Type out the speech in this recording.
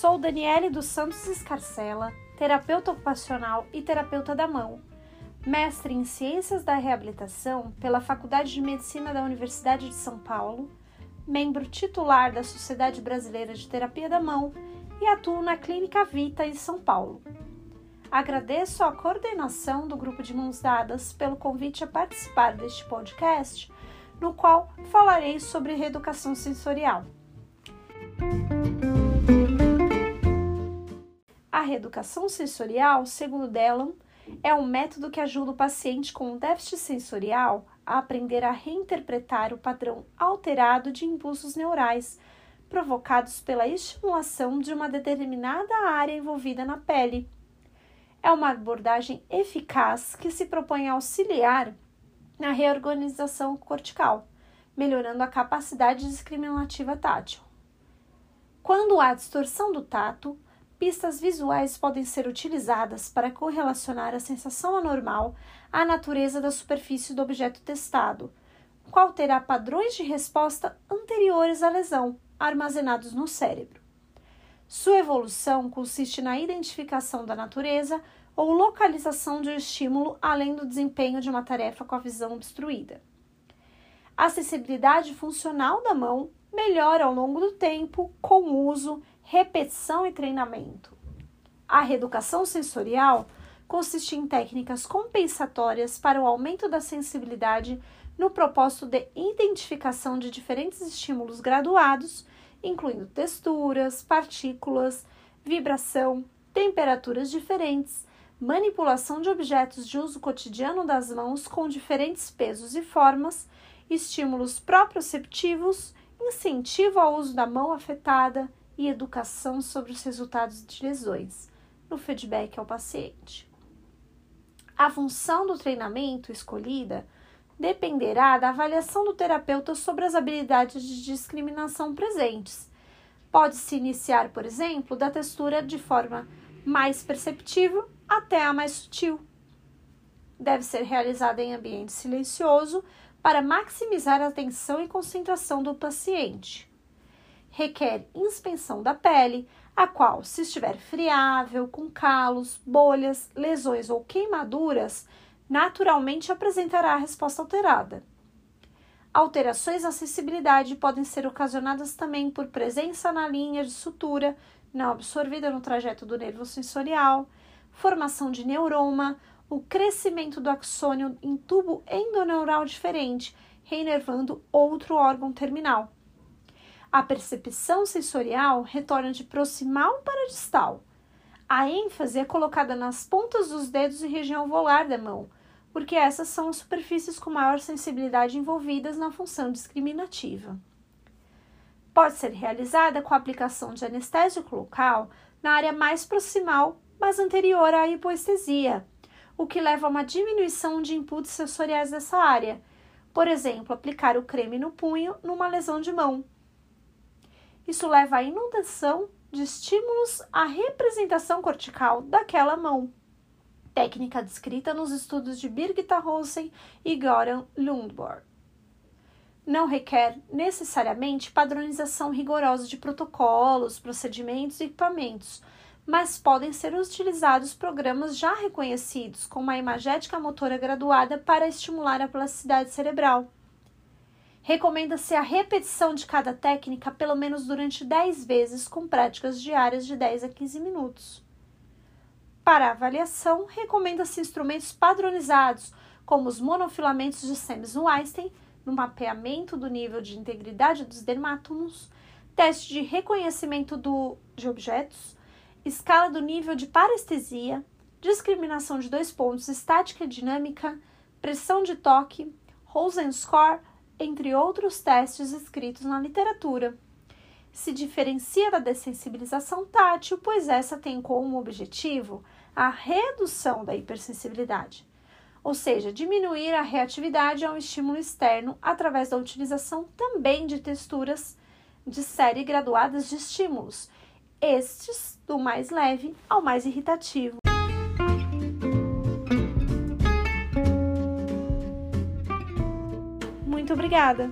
Sou Daniele dos Santos Escarcela, terapeuta ocupacional e terapeuta da mão, mestre em Ciências da Reabilitação pela Faculdade de Medicina da Universidade de São Paulo, membro titular da Sociedade Brasileira de Terapia da Mão e atuo na Clínica Vita em São Paulo. Agradeço a coordenação do Grupo de Mãos Dadas pelo convite a participar deste podcast, no qual falarei sobre reeducação sensorial. Reeducação sensorial, segundo Dellon, é um método que ajuda o paciente com déficit sensorial a aprender a reinterpretar o padrão alterado de impulsos neurais provocados pela estimulação de uma determinada área envolvida na pele. É uma abordagem eficaz que se propõe a auxiliar na reorganização cortical, melhorando a capacidade discriminativa tátil. Quando há distorção do tato, pistas visuais podem ser utilizadas para correlacionar a sensação anormal à natureza da superfície do objeto testado, qual terá padrões de resposta anteriores à lesão, armazenados no cérebro. Sua evolução consiste na identificação da natureza ou localização de um estímulo além do desempenho de uma tarefa com a visão obstruída. A sensibilidade funcional da mão melhora ao longo do tempo com o uso repetição e treinamento. A reeducação sensorial consiste em técnicas compensatórias para o aumento da sensibilidade no propósito de identificação de diferentes estímulos graduados, incluindo texturas, partículas, vibração, temperaturas diferentes, manipulação de objetos de uso cotidiano das mãos com diferentes pesos e formas, estímulos proprioceptivos, incentivo ao uso da mão afetada, e educação sobre os resultados de lesões no feedback ao paciente. A função do treinamento escolhida dependerá da avaliação do terapeuta sobre as habilidades de discriminação presentes. Pode-se iniciar, por exemplo, da textura de forma mais perceptível até a mais sutil. Deve ser realizada em ambiente silencioso para maximizar a atenção e concentração do paciente requer inspeção da pele, a qual, se estiver friável, com calos, bolhas, lesões ou queimaduras, naturalmente apresentará a resposta alterada. Alterações na sensibilidade podem ser ocasionadas também por presença na linha de sutura não absorvida no trajeto do nervo sensorial, formação de neuroma, o crescimento do axônio em tubo endoneural diferente, reinervando outro órgão terminal. A percepção sensorial retorna de proximal para distal. A ênfase é colocada nas pontas dos dedos e região volar da mão, porque essas são as superfícies com maior sensibilidade envolvidas na função discriminativa. Pode ser realizada com a aplicação de anestésico local na área mais proximal, mas anterior à hipoestesia, o que leva a uma diminuição de inputs sensoriais dessa área. Por exemplo, aplicar o creme no punho numa lesão de mão isso leva à inundação de estímulos à representação cortical daquela mão. Técnica descrita nos estudos de Birgitta Rosen e Goran Lundborg. Não requer necessariamente padronização rigorosa de protocolos, procedimentos e equipamentos, mas podem ser utilizados programas já reconhecidos com uma imagética motora graduada para estimular a plasticidade cerebral. Recomenda-se a repetição de cada técnica pelo menos durante 10 vezes, com práticas diárias de 10 a 15 minutos. Para avaliação, recomenda-se instrumentos padronizados, como os monofilamentos de Siemens-Weinstein, no mapeamento do nível de integridade dos dermátomos, teste de reconhecimento do, de objetos, escala do nível de parestesia, discriminação de dois pontos estática e dinâmica, pressão de toque, Rosen score, entre outros testes escritos na literatura. Se diferencia da dessensibilização tátil, pois essa tem como objetivo a redução da hipersensibilidade, ou seja, diminuir a reatividade a um estímulo externo através da utilização também de texturas de série graduadas de estímulos, estes do mais leve ao mais irritativo. Obrigada!